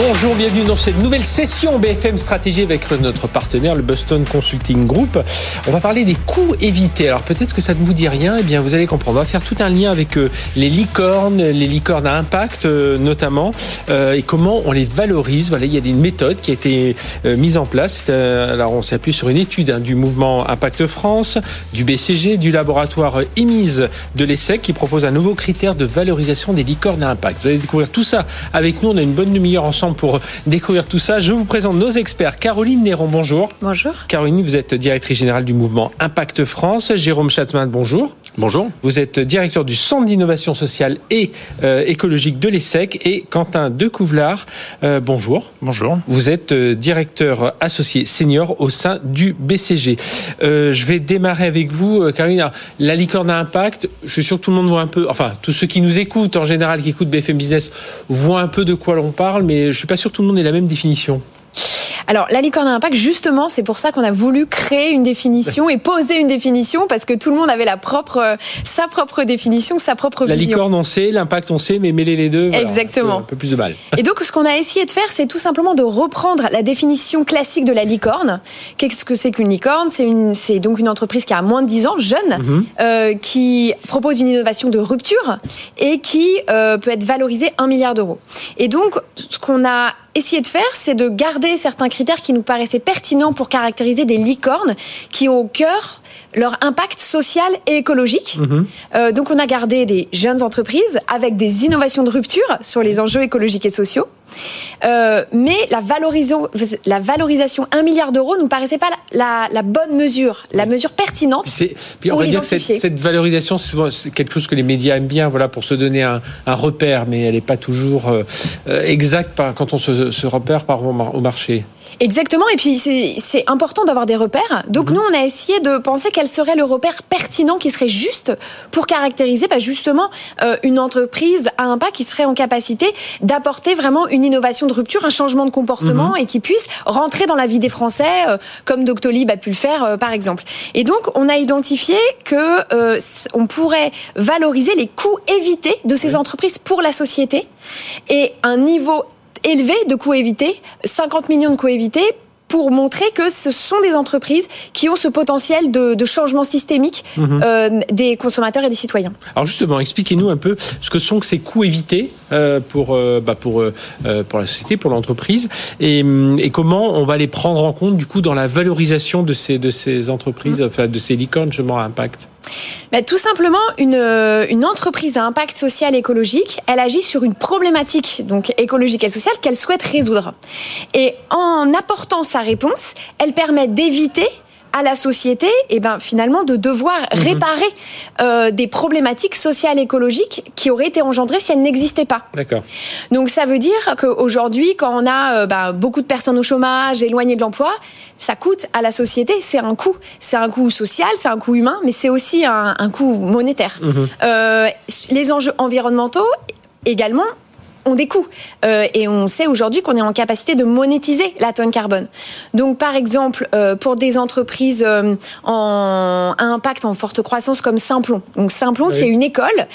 Bonjour, bienvenue dans cette nouvelle session BFM Stratégie avec notre partenaire, le Boston Consulting Group. On va parler des coûts évités. Alors peut-être que ça ne vous dit rien, eh bien vous allez comprendre. On va faire tout un lien avec euh, les licornes, les licornes à impact euh, notamment, euh, et comment on les valorise. Voilà, il y a une méthode qui a été mise en place. Alors on s'appuie sur une étude hein, du mouvement Impact France, du BCG, du laboratoire EMISE de l'ESSEC qui propose un nouveau critère de valorisation des licornes à impact. Vous allez découvrir tout ça avec nous. On a une bonne demi-heure ensemble pour découvrir tout ça. Je vous présente nos experts. Caroline Néron, bonjour. Bonjour. Caroline, vous êtes directrice générale du mouvement Impact France. Jérôme Schatzman, bonjour. Bonjour. Vous êtes directeur du Centre d'innovation sociale et euh, écologique de l'ESSEC. Et Quentin Decouvlard, euh, bonjour. Bonjour. Vous êtes euh, directeur associé senior au sein du BCG. je vais démarrer avec vous, Caroline. la licorne à impact, je suis sûr que tout le monde voit un peu, enfin, tous ceux qui nous écoutent en général, qui écoutent BFM Business, voient un peu de quoi l'on parle, mais je suis pas sûr que tout le monde ait la même définition. Alors, la licorne à impact, justement, c'est pour ça qu'on a voulu créer une définition et poser une définition parce que tout le monde avait la propre, sa propre définition, sa propre la vision. La licorne, on sait, l'impact, on sait, mais mêler les deux, exactement, un peu, plus de mal. Et donc, ce qu'on a essayé de faire, c'est tout simplement de reprendre la définition classique de la licorne. Qu'est-ce que c'est qu'une licorne? C'est donc une entreprise qui a moins de 10 ans, jeune, mhm. euh, qui propose une innovation de rupture et qui euh, peut être valorisée 1 milliard d'euros. Et donc, ce qu'on a essayé de faire, c'est de garder certains critères qui nous paraissaient pertinents pour caractériser des licornes qui ont au cœur leur impact social et écologique. Mhm. Euh, donc on a gardé des jeunes entreprises avec des innovations de rupture sur les enjeux écologiques et sociaux. Euh, mais la, la valorisation 1 milliard d'euros nous paraissait pas la, bonne mesure, la mesure pertinente. Puis on va dire que cette, valorisation, c'est quelque chose que les médias aiment bien, voilà, pour se donner un, repère, mais elle n'est pas toujours euh, exacte quand on se, repère par au marché. Exactement, et puis c'est important d'avoir des repères. Donc mhm. nous, on a essayé de penser quel serait le repère pertinent qui serait juste pour caractériser bah, justement euh, une entreprise à impact qui serait en capacité d'apporter vraiment une innovation de rupture, un changement de comportement mhm. et qui puisse rentrer dans la vie des Français euh, comme Doctolib a pu le faire euh, par exemple. Et donc on a identifié que on pourrait valoriser les coûts évités de ces entreprises pour la société et un niveau élevé de coûts évités, 50 millions de coûts évités pour montrer que ce sont des entreprises qui ont ce potentiel de, changement systémique mhm. euh, des consommateurs et des citoyens. Alors justement, expliquez-nous un peu ce que sont ces coûts évités euh, pour, euh, bah pour, pour la société, pour l'entreprise, et, et, comment on va les prendre en compte du coup dans la valorisation de ces, de ces entreprises, mhm. enfin de ces licornes, justement, à impact tout simplement, une, euh, une entreprise à impact social et écologique, elle agit sur une problématique donc écologique et sociale qu'elle souhaite résoudre. Et en apportant sa réponse, elle permet d'éviter à la société, et ben finalement de devoir mhm. réparer euh, des problématiques sociales écologiques qui auraient été engendrées si elles n'existaient pas. D'accord. Donc ça veut dire qu'aujourd'hui, quand on a euh, bah, beaucoup de personnes au chômage, éloignées de l'emploi, ça coûte à la société, c'est un coût. C'est un coût social, c'est un coût humain, mais c'est aussi un, un coût monétaire. Mhm. Euh, les enjeux environnementaux également ont des coûts. Euh, et on sait aujourd'hui qu'on est en capacité de monétiser la tonne carbone. Donc, par exemple, euh, pour des entreprises euh, en, à impact en forte croissance comme Simplon. Donc, Simplon, qui est une école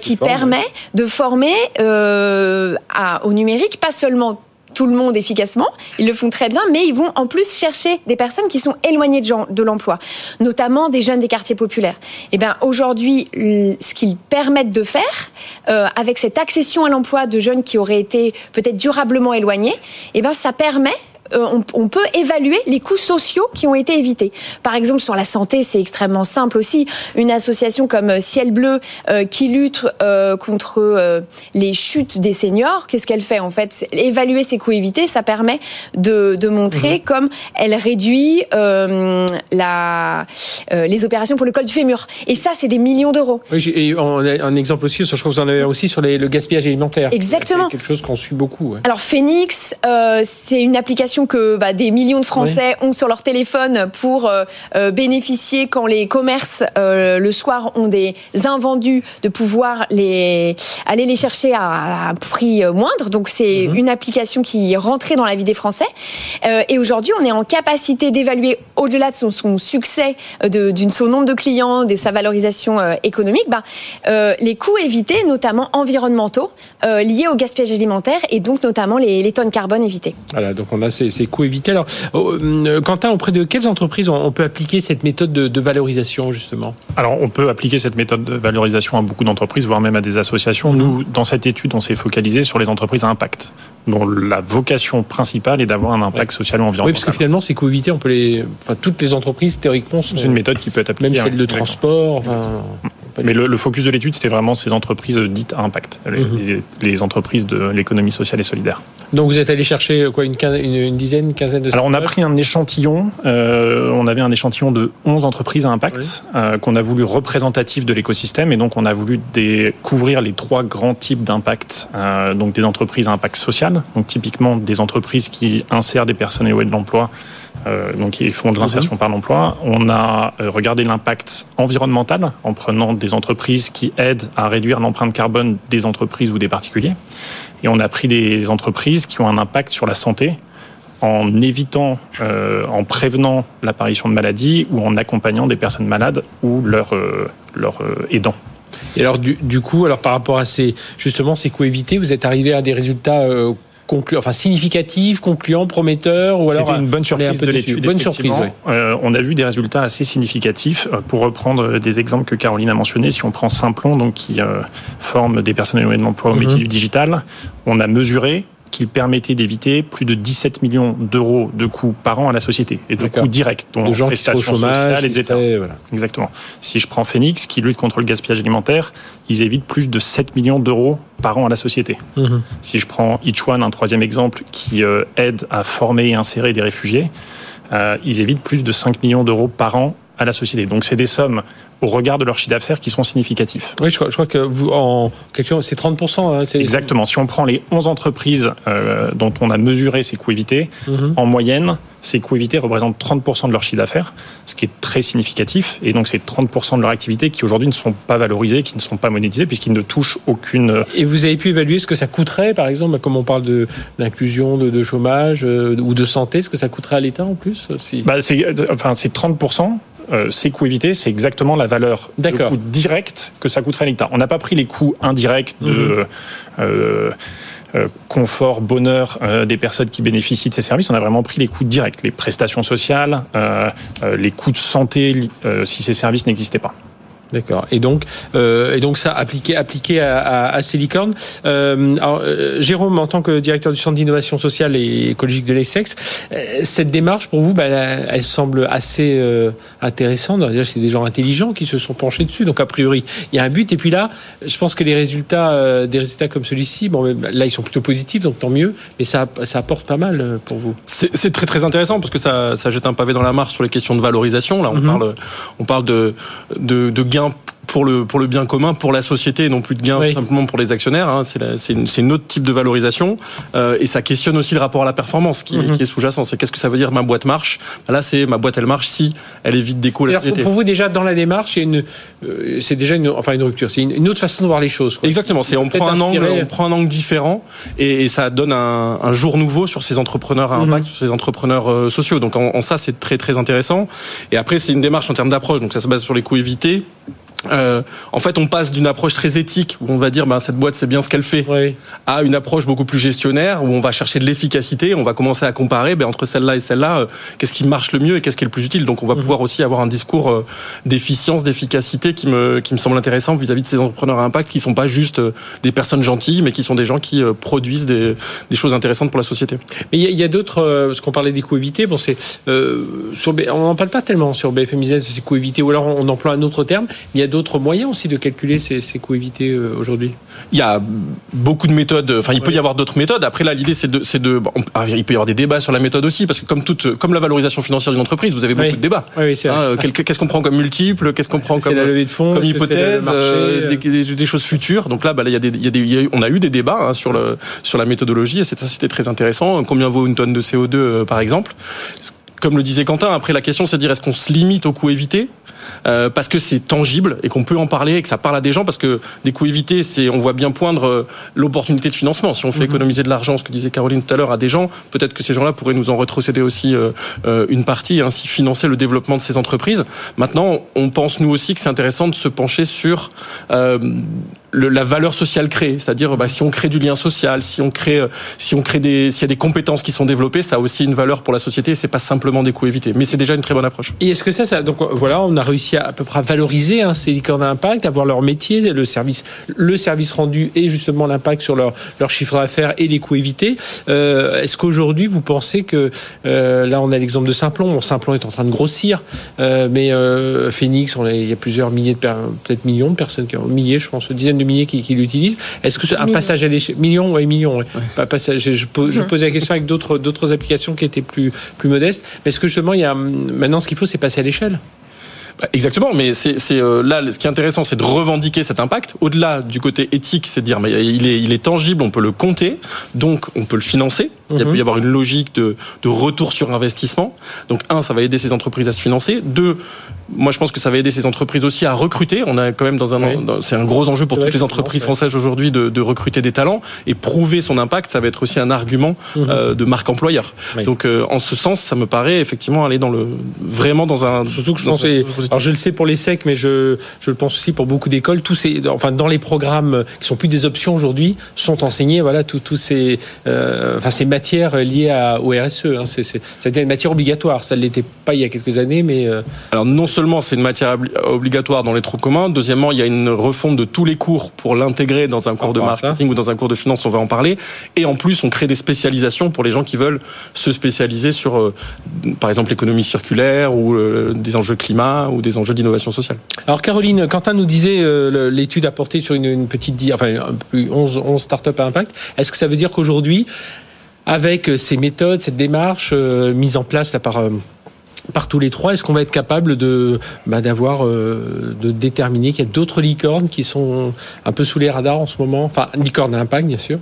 qui, permet de former à, au numérique, pas seulement tout le monde efficacement, ils le font très bien, mais ils vont en plus chercher des personnes qui sont éloignées de, l'emploi, notamment des jeunes des quartiers populaires. Et eh bien aujourd'hui, ce qu'ils permettent de faire, euh, avec cette accession à l'emploi de jeunes qui auraient été peut-être durablement éloignés, et eh ben ça permet euh, on, peut évaluer les coûts sociaux qui ont été évités. Par exemple, sur la santé, c'est extrêmement simple aussi. Une association comme euh, Ciel Bleu euh, qui lutte contre les chutes des seniors, qu'est-ce qu'elle fait en fait? Évaluer ces coûts évités, ça permet de, montrer mhm. comme elle réduit la, les opérations pour le col du fémur. Et ça, c'est des millions d'euros. Oui, et un exemple aussi, je crois que vous en avez aussi sur le gaspillage alimentaire. Exactement. quelque chose qu'on suit beaucoup. Alors Phoenix, c'est une application l'application que bah, des millions de Français ont sur leur téléphone pour bénéficier quand les commerces le soir ont des invendus de pouvoir les aller les chercher à, un prix moindre. Donc c'est mhm. une application qui est rentrée dans la vie des Français. et aujourd'hui, on est en capacité d'évaluer au-delà de son, son succès, de, d'une son nombre de clients, de sa valorisation économique, bah, les coûts évités, notamment environnementaux, liés au gaspillage alimentaire et donc notamment les, tonnes carbone évitées. Voilà, donc on a ces, coûts évités. Alors, oh, euh, Quentin, auprès de quelles entreprises on peut appliquer cette méthode de, valorisation justement? Alors, on peut appliquer cette méthode de valorisation à beaucoup d'entreprises, voire même à des associations. Nous, dans cette étude, on s'est focalisé sur les entreprises à impact dont la vocation principale est d'avoir un impact social ou environnemental. Oui, parce que finalement, ces coûts évités, on peut les, enfin, toutes les entreprises théoriquement sont. C'est une méthode qui peut être appliquée. Même celle de transport. Mais le, focus de l'étude, c'était vraiment ces entreprises dites à impact, les, mhm. entreprises de l'économie sociale et solidaire. Donc vous êtes allé chercher quoi, une, une, dizaine, une quinzaine de Alors on a pris un échantillon, euh, on avait un échantillon de 11 entreprises à impact euh, qu'on a voulu représentatif de l'écosystème et donc on a voulu couvrir les trois grands types d'impact, euh, donc des entreprises à impact social, donc typiquement des entreprises qui insèrent des personnes éloignées de l'emploi, euh, donc qui font de l'insertion mhm. par l'emploi. On a euh, regardé l'impact environnemental en prenant des entreprises qui aident à réduire l'empreinte carbone des entreprises ou des particuliers. Et on a pris des entreprises qui ont un impact sur la santé en évitant, euh, en prévenant l'apparition de maladies ou en accompagnant des personnes malades ou leurs leur, aidants. Et alors du, du, coup, alors par rapport à ces justement ces coûts évités, vous êtes arrivé à des résultats enfin significatif, concluant, prometteur ou alors C'était une bonne surprise de l'étude. Bonne surprise. Euh, on a vu des résultats assez significatifs. Euh, pour reprendre des exemples que Caroline a mentionnés, si on prend Simplon, donc qui euh, forme des personnes éloignées de l'emploi au métier mhm. du digital, on a mesuré qu'il permettait d'éviter plus de 17 millions d'euros de coûts par an à la société et de coûts directs, dont les gens prestations sociales, etc. Voilà. Exactement. Si je prends Phoenix, qui lutte contre le gaspillage alimentaire, ils évitent plus de 7 millions d'euros par an à la société. Mhm. Si je prends Each One, un troisième exemple, qui euh, aide à former et insérer des réfugiés, euh, ils évitent plus de 5 millions d'euros par an à la société. Donc c'est des sommes au regard de leur chiffre d'affaires qui sont significatifs. Oui, je crois, que vous, en question, c'est 30%. Hein, Exactement. Si on prend les 11 entreprises euh, dont on a mesuré ces coûts évités, mhm. en moyenne, ces coûts évités représentent 30% de leur chiffre d'affaires, ce qui est très significatif. Et donc, c'est 30% de leur activité qui aujourd'hui ne sont pas valorisées, qui ne sont pas monétisées, puisqu'ils ne touchent aucune. Euh, Et vous avez pu évaluer ce que ça coûterait, par exemple, comme on parle d'inclusion, de, de, chômage euh, ou de santé, ce que ça coûterait à l'État en plus si... bah, c'est, enfin, c'est 30%. Euh, ces coûts évités, c'est exactement la valeur de coût direct que ça coûterait à l'État. On n'a pas pris les coûts indirects de mhm. euh, euh, confort, bonheur des personnes qui bénéficient de ces services. On a vraiment pris les coûts directs, les prestations sociales, les coûts de santé si ces services n'existaient pas. D'accord. Et donc, euh, et donc ça appliqué appliqué à, à, à ces licornes. Euh, alors, euh, Jérôme, en tant que directeur du centre d'innovation sociale et écologique de l'ESSEX, euh, cette démarche pour vous, bah, elle, elle, semble assez euh, intéressante. Déjà, c'est des gens intelligents qui se sont penchés dessus. Donc a priori, il y a un but. Et puis là, je pense que les résultats, des résultats comme celui-ci, bon, là ils sont plutôt positifs, donc tant mieux. Mais ça, ça apporte pas mal pour vous. C'est très très intéressant parce que ça, ça jette un pavé dans la marche sur les questions de valorisation. Là, on mm-hmm. parle, on parle de, de, de gains bien pour le pour le bien commun, pour la société, et non plus de gain simplement pour les actionnaires. Hein. C'est une, une autre type de valorisation euh, et ça questionne aussi le rapport à la performance qui, mhm. qui est sous-jacent. C'est qu'est-ce que ça veut dire ma boîte marche? Là, c'est ma boîte elle marche si elle évite des coûts la société. Pour vous déjà dans la démarche, une euh, c'est déjà une enfin une rupture. C'est une, autre façon de voir les choses. Quoi. Exactement. C'est on prend un angle, on prend un angle différent et, ça donne un, un, jour nouveau sur ces entrepreneurs à mhm. impact, sur ces entrepreneurs euh, sociaux. Donc en, en ça, c'est très très intéressant. Et après, c'est une démarche en termes d'approche. Donc ça se base sur les coûts évités euh, en fait, on passe d'une approche très éthique où on va dire, ben, cette boîte c'est bien ce qu'elle fait, à une approche beaucoup plus gestionnaire où on va chercher de l'efficacité. On va commencer à comparer ben, entre celle-là et celle-là, euh, qu'est-ce qui marche le mieux et qu'est-ce qui est le plus utile. Donc, on va mhm. pouvoir aussi avoir un discours euh, d'efficience, d'efficacité qui me qui me semble intéressant vis-à-vis de ces entrepreneurs à impact qui sont pas juste des personnes gentilles, mais qui sont des gens qui produisent des, des choses intéressantes pour la société. Mais il y a, d'autres, parce qu'on parlait des coûts évités. Bon, c'est sur on n'en parle pas tellement sur BFM Business de ces coûts évités, ou alors on emploie un autre terme. Il y a d'autres moyens aussi de calculer ces, ces coûts évités euh, aujourd'hui? Il y a beaucoup de méthodes. Enfin, il peut y avoir d'autres méthodes. Après, là, l'idée, c'est de, c'est de. bon, ah, il peut y avoir des débats sur la méthode aussi, parce que comme toute, comme la valorisation financière d'une entreprise, vous avez beaucoup Oui. de débats. Oui, oui. Hein, Qu'est-ce qu'on prend comme multiple Qu'est-ce qu'on prend comme la levée de fonds, comme est-ce que c'est le hypothèse, marché, euh, euh, des, des- des choses futures. Donc là, bah, là, il y a des, il y a des- il y a eu- on a eu des débats hein, sur le sur la méthodologie et ça c'était très intéressant. Combien vaut une tonne de CO2 euh, par exemple? Comme le disait Quentin, après la question c'est de dire est-ce qu'on se limite aux coûts évités? Euh, parce que c'est tangible et qu'on peut en parler et que ça parle à des gens parce que des coûts évités c'est on voit bien poindre euh, l'opportunité de financement. Si on fait économiser de l'argent ce que disait Caroline tout à l'heure à des gens peut-être que ces gens-là pourraient nous en rétrocéder aussi euh, une partie et ainsi financer le développement de ces entreprises. Maintenant on pense nous aussi que c'est intéressant de se pencher sur euh, le- la valeur sociale créée, c'est-à-dire bah, si on crée du lien social, si on crée, euh, si on crée des, s'il y a des compétences qui sont développées, ça a aussi une valeur pour la société. C'est pas simplement des coûts évités, mais c'est déjà une très bonne approche. Et est-ce que ça, ça donc voilà, on a réussi à, à peu près à valoriser hein, ces licornes d'impact, avoir leur métier, le service, le service rendu et justement l'impact sur leur leur chiffre d'affaires et les coûts évités. Euh, est-ce qu'aujourd'hui vous pensez que euh, là on a l'exemple de Simplon, bon, Simplon est en train de grossir, euh, mais euh, Phoenix, on a, il y a plusieurs milliers de peut-être millions de personnes qui ont milliers, je pense, dizaines de milliers qui, qui l'utilisent. Est-ce que c'est un Millions. passage à l'échelle millions, ouais, millions, ouais. Pas passage. Je, posais la question avec d'autres d'autres applications qui étaient plus plus modestes. Mais est-ce que justement il y a maintenant ce qu'il faut, c'est passer à l'échelle Bah, Exactement, mais c'est c'est, euh, là ce qui est intéressant, c'est de revendiquer cet impact. Au-delà du côté éthique, c'est de dire mais il est il est tangible, on peut le compter, donc on peut le financer. Il Mhm. peut y avoir une logique de de retour sur investissement. Donc un, ça va aider ces entreprises à se financer. Deux, moi je pense que ça va aider ces entreprises aussi à recruter. On a quand même dans un Oui. dans- c'est un gros enjeu pour toutes les entreprises françaises aujourd'hui de, de recruter des talents et prouver son impact. Ça va être aussi un argument Mhm. euh, de marque employeur. Oui. Donc euh, en ce sens, ça me paraît effectivement aller dans le vraiment dans un Surtout que je et- alors je le sais pour les secs, mais je, je le pense aussi pour beaucoup d'écoles. Tous ces, enfin dans les programmes qui sont plus des options aujourd'hui, sont enseignés voilà tous tous ces, euh, enfin ces matières liées à, au RSE. Hein, c'est c'est ça devient une matière obligatoire. Ça ne l'était pas il y a quelques années, mais euh, Alors non seulement c'est une matière obli- obligatoire dans les trous communs, deuxièmement il y a une refonte de tous les cours pour l'intégrer dans un cours de marketing ou dans un cours de finance, on va en parler. Et en plus on crée des spécialisations pour les gens qui veulent se spécialiser sur euh, par exemple l'économie circulaire ou euh, des enjeux climat ou des enjeux d'innovation sociale. Alors Caroline, Quentin nous disait euh, l'étude a porté sur une, petite, enfin un peu 11, 11 startups à impact. Est-ce que ça veut dire qu'aujourd'hui, avec euh, ces méthodes, cette démarche euh, mise en place par euh, par tous les trois, est-ce qu'on va être capable de bah, d'avoir de déterminer qu'il y a d'autres licornes qui sont un peu sous les radars en ce moment, enfin licornes à impact bien sûr.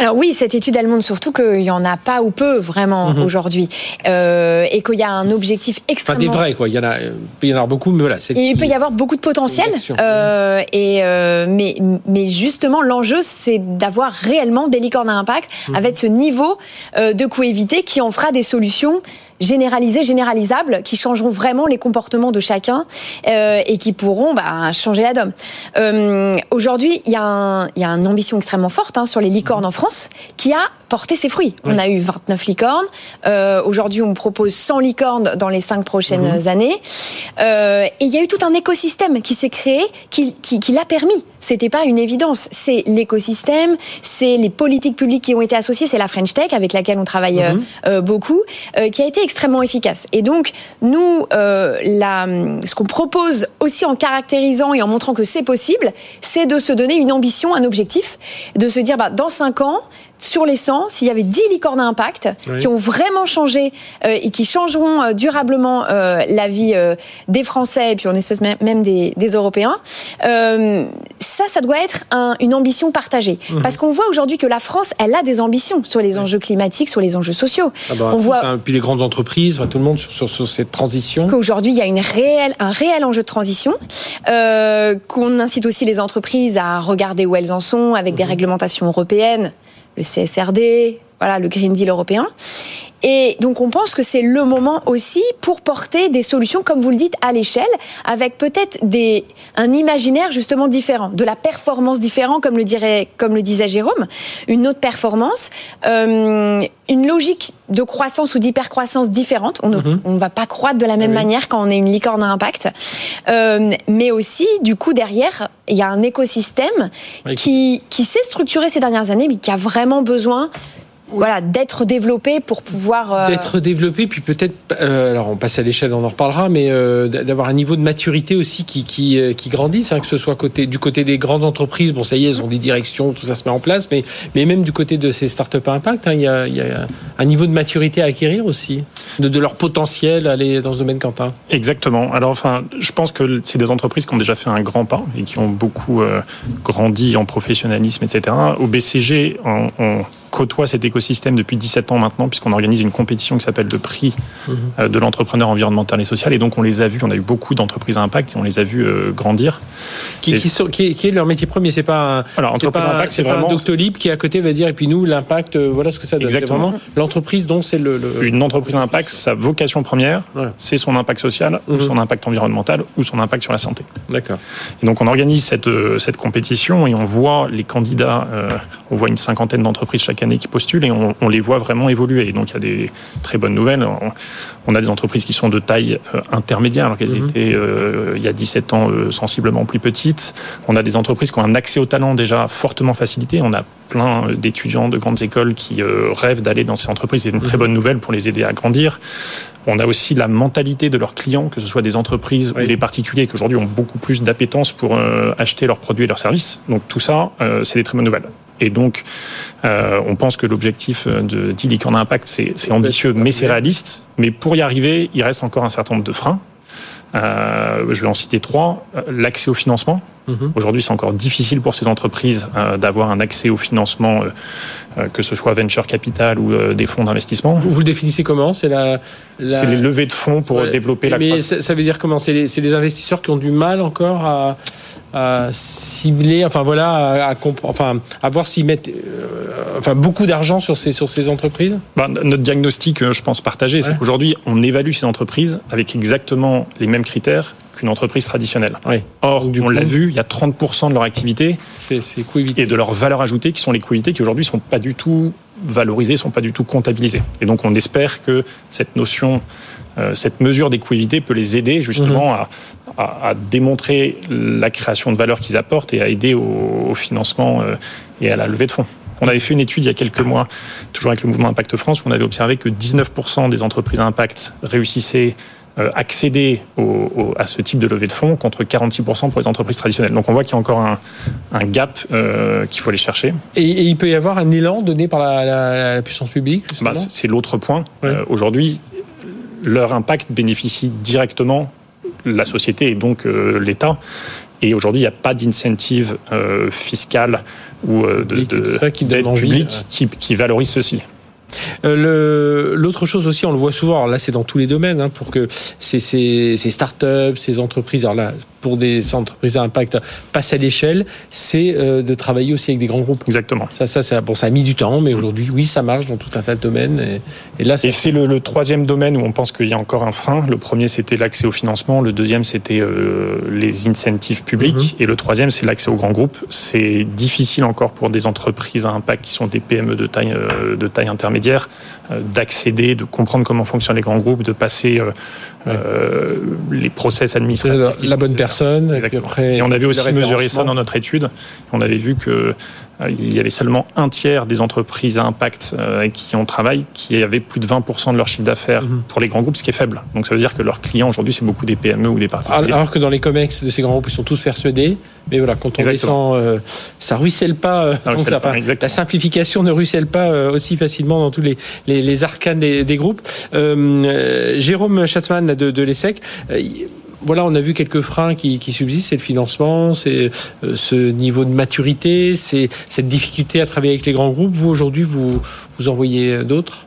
Alors oui, cette étude elle montre surtout qu'il y en a pas ou peu vraiment Mhm. aujourd'hui, euh, et qu'il y a un objectif extrêmement des vrais quoi. Il y en a, il peut y en avoir beaucoup, mais voilà. Il peut y avoir beaucoup de potentiel, euh, et euh, mais mais justement l'enjeu c'est d'avoir réellement des licornes à impact Mhm. avec ce niveau euh, de coût évité qui en fera des solutions généralisées, généralisables, qui changeront vraiment les comportements de chacun euh, et qui pourront bah, changer la donne. Euh, Aujourd'hui, il y, y a une ambition extrêmement forte hein, sur les licornes en France qui a porté ses fruits. On a eu 29 licornes. Euh, Aujourd'hui, on propose 100 licornes dans les cinq prochaines années. Euh, et il y a eu tout un écosystème qui s'est créé, qui, qui, qui l'a permis. C'était pas une évidence. C'est l'écosystème, c'est les politiques publiques qui ont été associées, c'est la French Tech avec laquelle on travaille euh, euh, beaucoup, qui a été extrêmement efficace. Et donc, nous, la, ce qu'on propose aussi en caractérisant et en montrant que c'est possible, c'est de se donner une ambition, un objectif, de se dire, bah, dans cinq ans, sur les 100, s'il y avait 10 licornes à impact Oui. qui ont vraiment changé euh, et qui changeront euh, durablement euh, la vie euh, des Français et puis en espèce même- des, des Européens, ça, ça doit être un- une ambition partagée. Mhm. Parce qu'on voit aujourd'hui que la France, elle a des ambitions sur les enjeux climatiques, sur les enjeux sociaux. Ah bah, on voit puis les grandes entreprises, tout le monde sur, sur, sur cette transition. qu'aujourd'hui, il y a une réelle, un réel enjeu de transition, qu'on incite aussi les entreprises à regarder où elles en sont avec Mhm. des réglementations européennes, le CSRD, voilà, le Green Deal européen. Et donc on pense que c'est le moment aussi pour porter des solutions, comme vous le dites, à l'échelle, avec peut-être des un imaginaire justement différent, de la performance différente, comme le dirait, comme le disait Jérôme, une autre performance, euh, une logique de croissance ou d'hypercroissance différente. On ne Mhm. on va pas croître de la même Oui. manière quand on est une licorne à impact, Euh, mais aussi du coup derrière il y a un écosystème Oui. qui qui s'est structuré ces dernières années, mais qui a vraiment besoin voilà, d'être développé pour pouvoir. Euh, d'être développé, puis peut-être, euh, alors on passe à l'échelle, on en reparlera, mais euh, d'avoir un niveau de maturité aussi qui, qui, qui grandisse, hein, que ce soit côté, du côté des grandes entreprises, bon ça y est, elles ont des directions, tout ça se met en place, mais, mais même du côté de ces startups à impact, hein, il, y a, il y, a, un niveau de maturité à acquérir aussi, de, de leur potentiel à aller dans ce domaine, Quentin. Exactement. Alors enfin, je pense que c'est des entreprises qui ont déjà fait un grand pas et qui ont beaucoup grandi en professionnalisme, etc. Au BCG, on, on côtoie cet écosystème depuis 17 ans maintenant, puisqu'on organise une compétition qui s'appelle le prix mhm. euh, de l'entrepreneur environnemental et social. Et donc, on les a vus, on a eu beaucoup d'entreprises à impact et on les a vus euh, grandir. Qui, qui, est leur métier premier C'est pas un, Alors, entreprise impact, c'est vraiment. un Doctolib qui, à côté, va dire, et puis nous, l'impact, euh, voilà ce que ça donne. Exactement. L'entreprise dont c'est le, Une entreprise à impact, sa vocation première, c'est son impact social, ou mhm. son impact environnemental, ou son impact sur la santé. D'accord. Et donc, on organise cette, cette compétition et on voit les candidats, on voit une cinquantaine d'entreprises chaque année qui postulent et on, les voit vraiment évoluer. donc il y a des très bonnes nouvelles. On, a des entreprises qui sont de taille euh, intermédiaire alors qu'elles mhm. étaient euh, il y a 17 ans euh, sensiblement plus petites. On a des entreprises qui ont un accès au talent déjà fortement facilité. On a plein d'étudiants de grandes écoles qui rêvent d'aller dans ces entreprises. C'est une très mhm. bonne nouvelle pour les aider à grandir. On a aussi la mentalité de leurs clients, que ce soit des entreprises ou des particuliers, qui aujourd'hui ont beaucoup plus d'appétence pour acheter leurs produits et leurs services. Donc tout ça, c'est des très bonnes nouvelles. Et donc, euh, on pense que l'objectif de en Impact, c'est ambitieux, mais c'est réaliste. Mais pour y arriver, il reste encore un certain nombre de freins. Euh, je vais en citer trois. Euh, l'accès au financement. Mhm. Aujourd'hui, c'est encore difficile pour ces entreprises euh, d'avoir un accès au financement, euh, que ce soit venture capital ou euh, des fonds d'investissement. Vous, vous, le définissez comment? C'est la, les levées de fonds pour développer la Mais ça, veut dire comment? C'est les, investisseurs qui ont du mal encore à, cibler, enfin voilà, à, enfin, à voir s'ils mettent enfin, beaucoup d'argent sur ces, sur ces entreprises bah, Notre diagnostic, je pense, partagé, c'est qu'aujourd'hui, on évalue ces entreprises avec exactement les mêmes critères une entreprise traditionnelle. Or, on l'a vu, il y a 30% de leur activité et de leur valeur ajoutée qui sont les coûts qui aujourd'hui sont pas du tout valorisés, sont pas du tout comptabilisés. Et donc, on espère que cette notion, euh, cette mesure des coûts peut les aider justement mhm. à, démontrer la création de valeur qu'ils apportent et à aider au, financement euh, et à la levée de fonds. On avait fait une étude il y a quelques mois, toujours avec le mouvement Impact France, où on avait observé que 19% des entreprises à impact réussissaient euh, accéder à ce type de levée de fonds contre 46% pour les entreprises traditionnelles. Donc on voit qu'il y a encore un, gap euh, qu'il faut aller chercher. Et, il peut y avoir un élan donné par la, puissance publique bah, C'est l'autre point. Euh, aujourd'hui, leur impact bénéficie directement la société et donc l'État. Et aujourd'hui, il n'y a pas d'incentive fiscal ou de, d'aide publique qui, qui valorise ceci. Euh, l'autre chose aussi, on le voit souvent, alors là c'est dans tous les domaines, hein, pour que ces, ces, ces startups, ces entreprises, alors là pour des entreprises à impact passent à l'échelle, c'est euh, de travailler aussi avec des grands groupes. Exactement. Ça, ça, ça, bon, ça a mis du temps, mais aujourd'hui, oui, ça marche dans tout un tas de domaines. Et, là, et c'est le, troisième domaine où on pense qu'il y a encore un frein. Le premier, c'était l'accès au financement. Le deuxième, c'était euh, les incentives publics. Mhm. Et le troisième, c'est l'accès aux grands groupes. C'est difficile encore pour des entreprises à impact qui sont des PME de taille, euh, de taille intermédiaire d'accéder, de comprendre comment fonctionnent les grands groupes, de passer les process administratifs. La bonne personne. Et, après, et on avait aussi mesuré ça dans notre étude. On avait vu que euh, il y avait seulement un tiers des entreprises à impact euh, avec qui on travaille qui avaient plus de 20% de leur chiffre d'affaires mhm. pour les grands groupes, ce qui est faible. Donc ça veut dire que leurs clients aujourd'hui, c'est beaucoup des PME ou des particuliers. Alors que dans les comex de ces grands groupes, ils sont tous persuadés. Mais voilà, quand on descend, euh, ça ruisselle pas. la simplification ne ruisselle pas aussi facilement dans tous les, les, arcanes des, groupes. Jérôme Schatzmann de, de l'ESSEC voilà, on a vu quelques freins qui, subsistent, c'est le financement, c'est euh, ce niveau de maturité, c'est cette difficulté à travailler avec les grands groupes. Vous, aujourd'hui, vous, vous en voyez d'autres?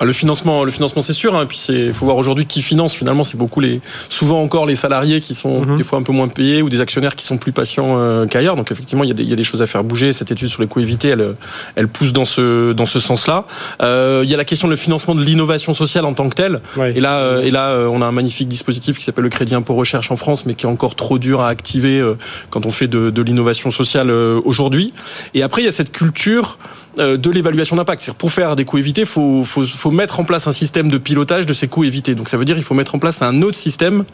Le financement, le financement, c'est sûr. Hein, puis c'est, faut voir aujourd'hui qui finance. Finalement, c'est beaucoup les, souvent encore les salariés qui sont mhm. des fois un peu moins payés ou des actionnaires qui sont plus patients euh, qu'ailleurs. Donc effectivement, il y, a des, il y a des choses à faire bouger. Cette étude sur les coûts évités, elle, elle pousse dans ce dans ce sens-là. Euh, il y a la question de financement de l'innovation sociale en tant que telle. Et là, euh, et là, euh, on a un magnifique dispositif qui s'appelle le crédit impôt recherche en France, mais qui est encore trop dur à activer quand on fait de, de l'innovation sociale aujourd'hui. Et après, il y a cette culture de l'évaluation d'impact. C'est-à-dire pour faire des coûts évités, faut, faut faut mettre en place un système de pilotage de ces coûts évités. Donc ça veut dire il faut mettre en place un autre système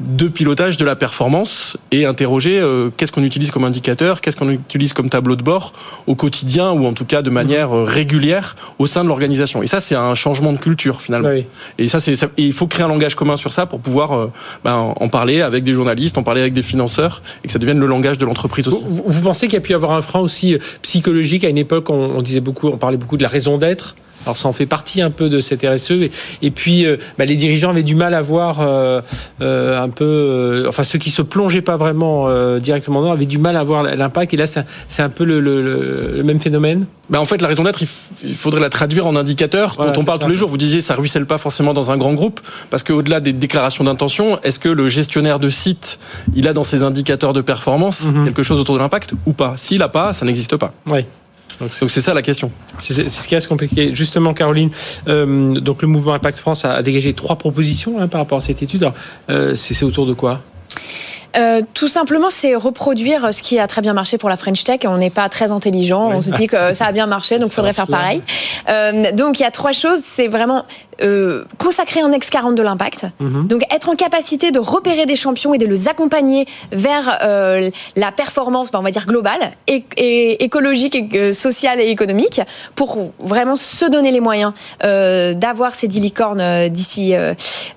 de pilotage de la performance et interroger euh, qu'est-ce qu'on utilise comme indicateur, qu'est-ce qu'on utilise comme tableau de bord au quotidien ou en tout cas de manière euh, régulière au sein de l'organisation. Et ça, c'est un changement de culture finalement. Oui. Et ça, c'est il faut créer un langage commun sur ça pour pouvoir euh, ben, en parler avec des journalistes, en parler avec des financeurs et que ça devienne le langage de l'entreprise aussi. Vous, vous pensez qu'il y a pu avoir un frein aussi psychologique à une époque on, on disait beaucoup, on parlait beaucoup de la raison d'être? Alors ça en fait partie un peu de cette RSE. Et, puis euh, bah, les dirigeants avaient du mal à voir euh, euh, un peu, enfin ceux qui se plongeaient pas vraiment directement dedans avaient du mal à voir l'impact. Et là c'est un peu le, même phénomène. Bah en fait la raison d'être, il, faudrait la traduire en indicateur dont on parle tous les jours. Vous disiez ça ruisselle pas forcément dans un grand groupe parce qu'au-delà des déclarations d'intention, est-ce que le gestionnaire de site il a dans ses indicateurs de performance mhm. quelque chose autour de l'impact ou pas? S'il a pas, ça n'existe pas. Oui. Donc c'est ça la question. C'est ce qui reste compliqué. Justement, Caroline, euh, donc le mouvement Impact France a, dégagé trois propositions hein, par rapport à cette étude. Euh, c'est autour de quoi? Euh, tout simplement, c'est reproduire ce qui a très bien marché pour la French Tech. On n'est pas très intelligent. On se dit que ça a bien marché, donc il faudrait faire pareil. Euh, donc il y a trois choses. C'est vraiment euh, consacrer un ex 40 de l'impact. Mhm. Donc être en capacité de repérer des champions et de les accompagner vers euh, la performance, bah, on va dire globale, et, et écologique, et, euh, sociale et économique, pour vraiment se donner les moyens euh, d'avoir ces 10 licornes d'ici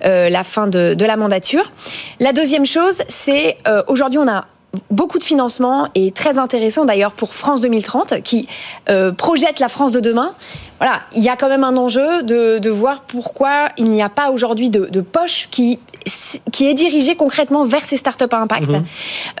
la fin de, de la mandature. La deuxième chose, c'est aujourd'hui on a beaucoup de financement et très intéressant d'ailleurs pour France 2030 qui euh, projette la France de demain. Voilà, il y a quand même un enjeu de, de voir pourquoi il n'y a pas aujourd'hui de, de poche qui qui est dirigé concrètement vers ces startups à impact. Mhm.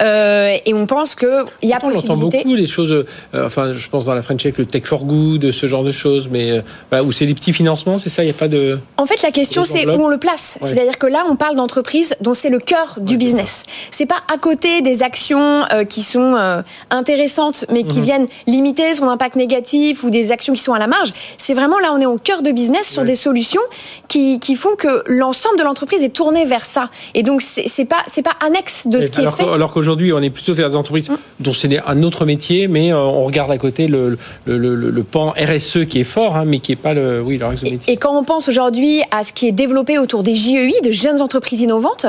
Euh, et on pense que il y a possibilité. On entend beaucoup des choses. Euh, enfin, je pense dans la French Tech, le Tech for Good, ce genre de choses, mais euh, où c'est des petits financements, c'est ça. Il n'y a pas de. En fait, la question c'est où on le place. C'est-à-dire que là, on parle d'entreprises dont c'est le cœur du business. C'est pas à côté des actions qui sont intéressantes, mais qui mhm. viennent limiter son impact négatif ou des actions qui sont à la marge. C'est vraiment là, on est au cœur de business sur des solutions qui, qui font que l'ensemble de l'entreprise est tourné vers ça. Et donc, c'est pas, c'est pas annexe de ce qui est fait. Alors qu'aujourd'hui, on est plutôt vers des entreprises mm. dont c'est un autre métier, mais euh, on regarde à côté le, le, le, le pan RSE qui est fort, hein, mais qui est pas le, oui, leur métier. Et quand on pense aujourd'hui à ce qui est développé autour des JEI, de jeunes entreprises innovantes,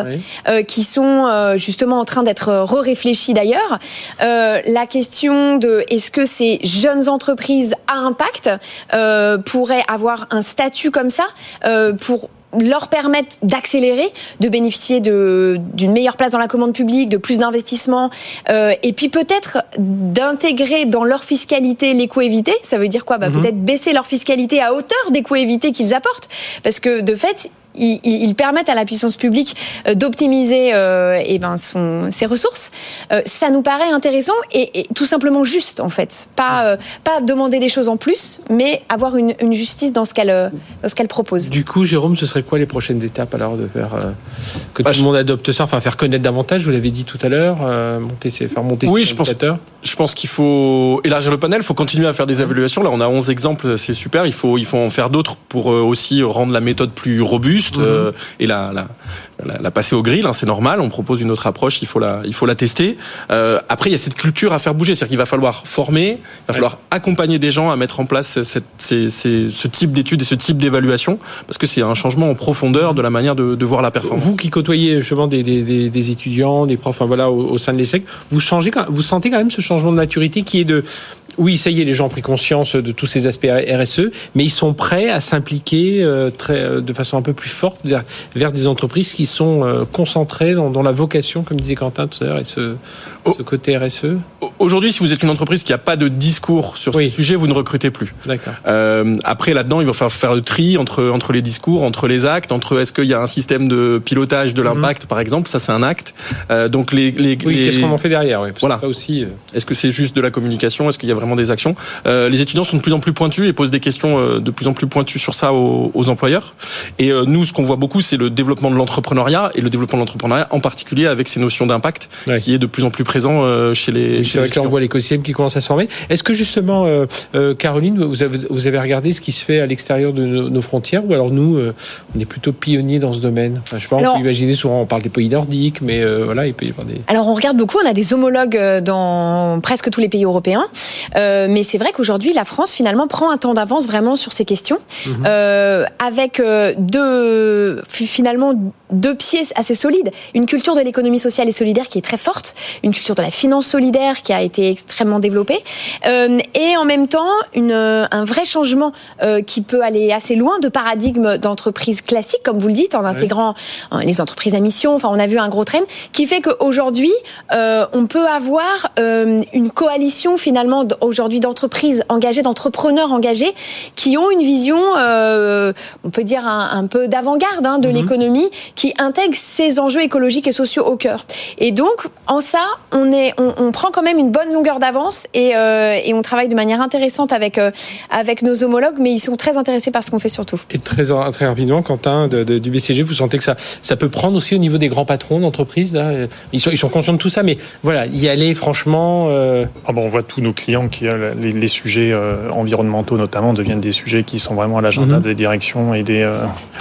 euh, qui sont euh, justement en train d'être re-réfléchies d'ailleurs, euh, la question de est-ce que ces jeunes entreprises à impact euh, pourraient avoir un statut comme ça euh, pour leur permettre d'accélérer, de bénéficier d'une meilleure place dans la commande publique, de plus d'investissements, euh, et puis peut-être d'intégrer dans leur fiscalité les coûts évités. Ça veut dire quoi? Bah, mhm. Peut-être baisser leur fiscalité à hauteur des coûts évités qu'ils apportent, parce que de fait, ils, permettent à la puissance publique euh, d'optimiser euh, eh ben son, ses ressources. Euh, ça nous paraît intéressant et, et, tout simplement juste en fait. Pas euh, pas demander des choses en plus, mais avoir une, une justice dans ce qu'elle euh, dans ce qu'elle propose. Du coup, Jérôme, ce serait quoi les prochaines étapes alors de faire que bah, tout le monde adopte ça, enfin faire connaître davantage. Vous l'avez dit tout à l'heure, monter, faire monter. Oui, je pense. Je pense qu'il faut élargir le panel. Il faut continuer à faire des évaluations. Là, on a 11 exemples, c'est super. Il faut il faut en faire d'autres pour aussi rendre la méthode plus robuste euh, et la, la, la, passer au grill. Hein, c'est normal. On propose une autre approche. Il faut la, il faut la tester. Euh, après, il y a cette culture à faire bouger. C'est-à-dire qu'il va falloir former, il va falloir accompagner des gens à mettre en place cette, ces, ces, ce type d'études et ce type d'évaluation, parce que c'est un changement en profondeur de la manière de, de, voir la performance. Vous qui côtoyez justement des, des, des, étudiants, des profs, enfin voilà, au, au sein de l'ESSEC, vous changez, vous sentez quand même ce changement de maturité qui est de oui, ça y est, les gens ont pris conscience de tous ces aspects RSE, mais ils sont prêts à s'impliquer euh, très, euh, de façon un peu plus forte vers, vers des entreprises qui sont euh, concentrées dans, dans, la vocation, comme disait Quentin tout à l'heure, et ce, oh. ce, côté RSE. Aujourd'hui, si vous êtes une entreprise qui n'a pas de discours sur ce sujet, vous ne recrutez plus. D'accord. Euh, après, là-dedans, il va falloir faire le tri entre, entre les discours, entre les actes, entre est-ce qu'il y a un système de pilotage de mhm. l'impact, par exemple, ça c'est un acte. Donc les, les, oui, qu'est-ce qu'on en fait derrière oui, Voilà. Ça aussi. Est-ce que c'est juste de la communication? Est-ce qu'il y a vraiment des actions. Euh, les étudiants sont de plus en plus pointus et posent des questions euh, de plus en plus pointues sur ça aux, aux employeurs. Et euh, nous, ce qu'on voit beaucoup, c'est le développement de l'entrepreneuriat et le développement de l'entrepreneuriat en particulier avec ces notions d'impact ouais. qui est de plus en plus présent euh, chez les. C'est vrai que on voit l'écosystème qui commence à se former. Est-ce que justement, euh, Caroline, vous avez, vous avez, regardé ce qui se fait à l'extérieur de nos, nos, frontières ou alors nous, on est plutôt pionniers dans ce domaine? Enfin, Je sais pas, alors, on peut imaginer souvent, on parle des pays nordiques, mais voilà, il peut y avoir des. Alors on regarde beaucoup, on a des homologues dans presque tous les pays européens. Euh, mais c'est vrai qu'aujourd'hui, la France finalement prend un temps d'avance vraiment sur ces questions, mhm. euh, avec euh, deux finalement deux pieds assez solides. Une culture de l'économie sociale et solidaire qui est très forte, une culture de la finance solidaire qui a été extrêmement développée, euh, et en même temps une, un vrai changement euh, qui peut aller assez loin de paradigme d'entreprise classique, comme vous le dites, en intégrant hein, les entreprises à mission. Enfin, on a vu un gros train qui fait qu'aujourd'hui, euh, on peut avoir euh, une coalition finalement aujourd'hui d'entreprises engagées, d'entrepreneurs engagés, qui ont une vision, euh, on peut dire un, un peu d'avant-garde hein, de mhm. l'économie qui intègre ces enjeux écologiques et sociaux au cœur. Et donc, en ça, on, est, on, on prend quand même une bonne longueur d'avance et, euh, et, on travaille de manière intéressante avec, euh, avec nos homologues, mais ils sont très intéressés par ce qu'on fait surtout. Et très, très rapidement, Quentin, de, de, du BCG, vous sentez que ça, ça peut prendre aussi au niveau des grands patrons d'entreprise là ils sont, ils sont conscients de tout ça, mais voilà, y aller franchement. Euh... Ah bon, on voit tous nos clients qui, euh, les, les sujets euh, environnementaux notamment, deviennent des sujets qui sont vraiment à l'agenda mm -hmm. des directions et des.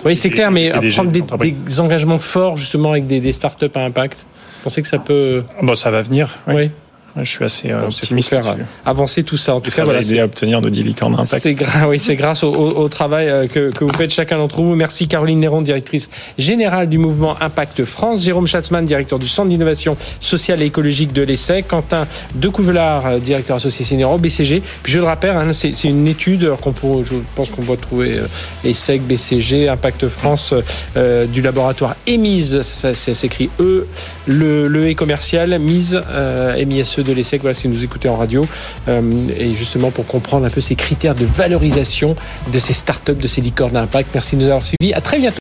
oui, c'est clair, mais prendre des, des engagement fort justement avec des, des startups à impact Vous pensez que ça peut... Bon, ça va venir. Oui. oui. Je suis assez euh, optimiste là Avancer tout ça. En tout cas, voilà, c'est à obtenir de 10 licornes impact. C'est grâce, oui, c'est grâce au, au, travail euh, que, que, vous faites chacun d'entre vous. Merci Caroline Néron, directrice générale du mouvement Impact France. Jérôme Schatzmann, directeur du Centre d'innovation sociale et écologique de l'ESSEC. Quentin Decouvelard, euh, directeur associé senior au BCG. Puis je le rappelle, hein, c'est une étude qu'on peut, je pense qu'on va trouver euh, ESSEC, BCG, Impact France euh, du laboratoire EMISE. Ça, ça s'écrit E, le, le E commercial, MISE, euh, MISE de l'ESSEC, voilà, si nous écoutez en radio, euh, et justement pour comprendre un peu ces critères de valorisation de ces startups, de ces licornes d'impact. Merci de nous avoir suivis. À très bientôt.